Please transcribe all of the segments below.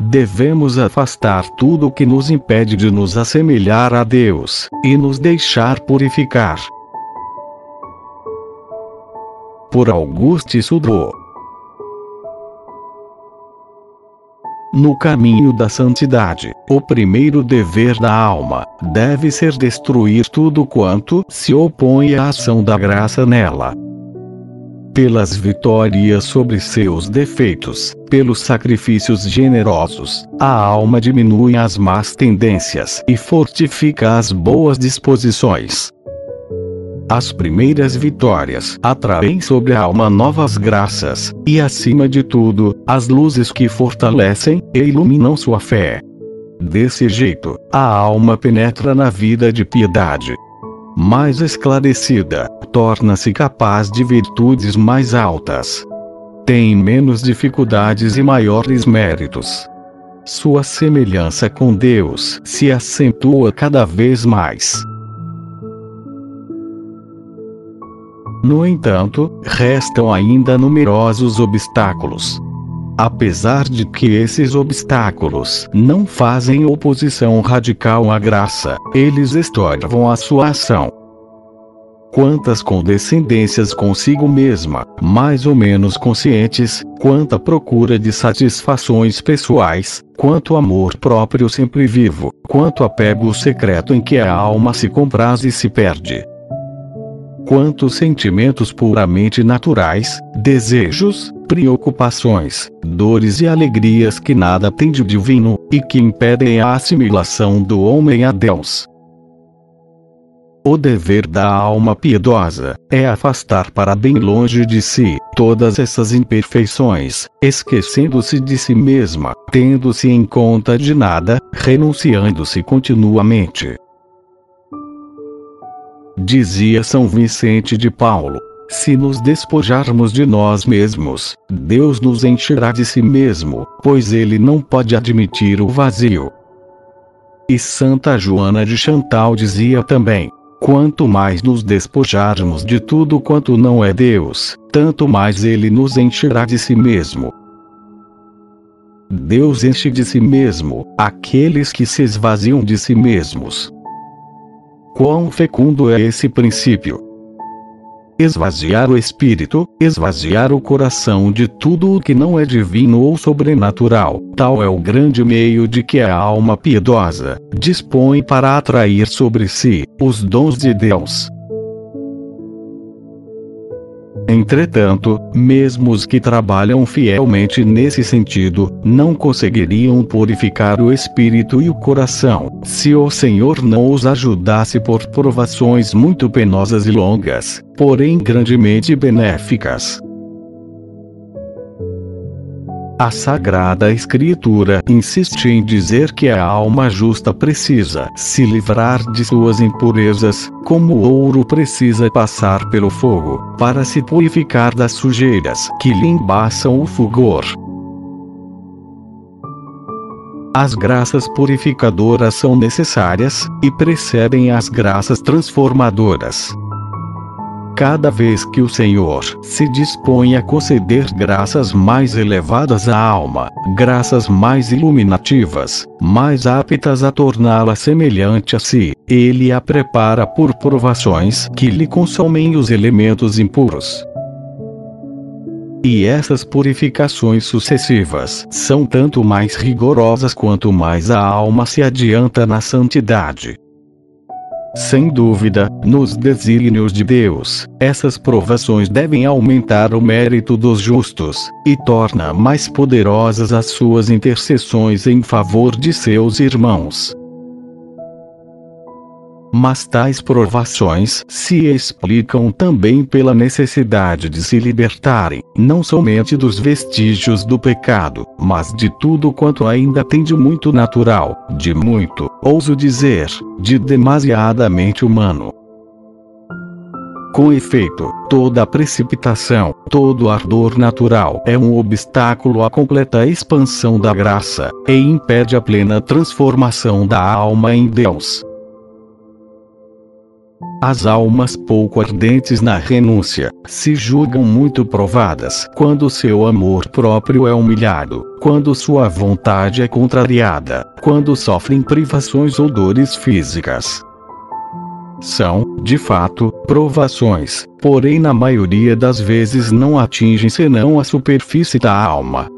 Devemos afastar tudo o que nos impede de nos assemelhar a Deus, e nos deixar purificar. Por Auguste Sudro No caminho da santidade, o primeiro dever da alma deve ser destruir tudo quanto se opõe à ação da graça nela pelas vitórias sobre seus defeitos, pelos sacrifícios generosos, a alma diminui as más tendências e fortifica as boas disposições. As primeiras vitórias atraem sobre a alma novas graças, e acima de tudo, as luzes que fortalecem e iluminam sua fé. Desse jeito, a alma penetra na vida de piedade, mais esclarecida, torna-se capaz de virtudes mais altas. Tem menos dificuldades e maiores méritos. Sua semelhança com Deus se acentua cada vez mais. No entanto, restam ainda numerosos obstáculos. Apesar de que esses obstáculos não fazem oposição radical à graça, eles estorvam a sua ação. Quantas condescendências consigo mesma, mais ou menos conscientes, quanta procura de satisfações pessoais, quanto amor próprio sempre vivo, quanto apego secreto em que a alma se compraz e se perde quantos sentimentos puramente naturais, desejos, preocupações, dores e alegrias que nada têm de divino, e que impedem a assimilação do homem a Deus. O dever da alma piedosa é afastar para bem longe de si todas essas imperfeições, esquecendo-se de si mesma, tendo-se em conta de nada, renunciando-se continuamente. Dizia São Vicente de Paulo: Se nos despojarmos de nós mesmos, Deus nos encherá de si mesmo, pois ele não pode admitir o vazio. E Santa Joana de Chantal dizia também: Quanto mais nos despojarmos de tudo quanto não é Deus, tanto mais ele nos encherá de si mesmo. Deus enche de si mesmo aqueles que se esvaziam de si mesmos. Quão fecundo é esse princípio! Esvaziar o espírito, esvaziar o coração de tudo o que não é divino ou sobrenatural, tal é o grande meio de que a alma piedosa dispõe para atrair sobre si os dons de Deus. Entretanto, mesmo os que trabalham fielmente nesse sentido, não conseguiriam purificar o espírito e o coração, se o Senhor não os ajudasse por provações muito penosas e longas, porém grandemente benéficas. A Sagrada Escritura insiste em dizer que a alma justa precisa se livrar de suas impurezas, como o ouro precisa passar pelo fogo, para se purificar das sujeiras que lhe embaçam o fulgor. As graças purificadoras são necessárias, e precedem as graças transformadoras. Cada vez que o Senhor se dispõe a conceder graças mais elevadas à alma, graças mais iluminativas, mais aptas a torná-la semelhante a si, ele a prepara por provações que lhe consomem os elementos impuros. E essas purificações sucessivas são tanto mais rigorosas quanto mais a alma se adianta na santidade. Sem dúvida, nos desígnios de Deus, essas provações devem aumentar o mérito dos justos, e torna mais poderosas as suas intercessões em favor de seus irmãos. Mas tais provações se explicam também pela necessidade de se libertarem, não somente dos vestígios do pecado, mas de tudo quanto ainda tem de muito natural, de muito, ouso dizer, de demasiadamente humano. Com efeito, toda precipitação, todo ardor natural é um obstáculo à completa expansão da graça, e impede a plena transformação da alma em Deus. As almas pouco ardentes na renúncia se julgam muito provadas quando seu amor próprio é humilhado, quando sua vontade é contrariada, quando sofrem privações ou dores físicas. São, de fato, provações, porém na maioria das vezes não atingem senão a superfície da alma.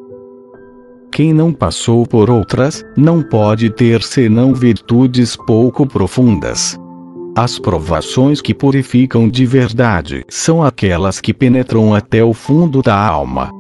Quem não passou por outras, não pode ter senão virtudes pouco profundas. As provações que purificam de verdade são aquelas que penetram até o fundo da alma.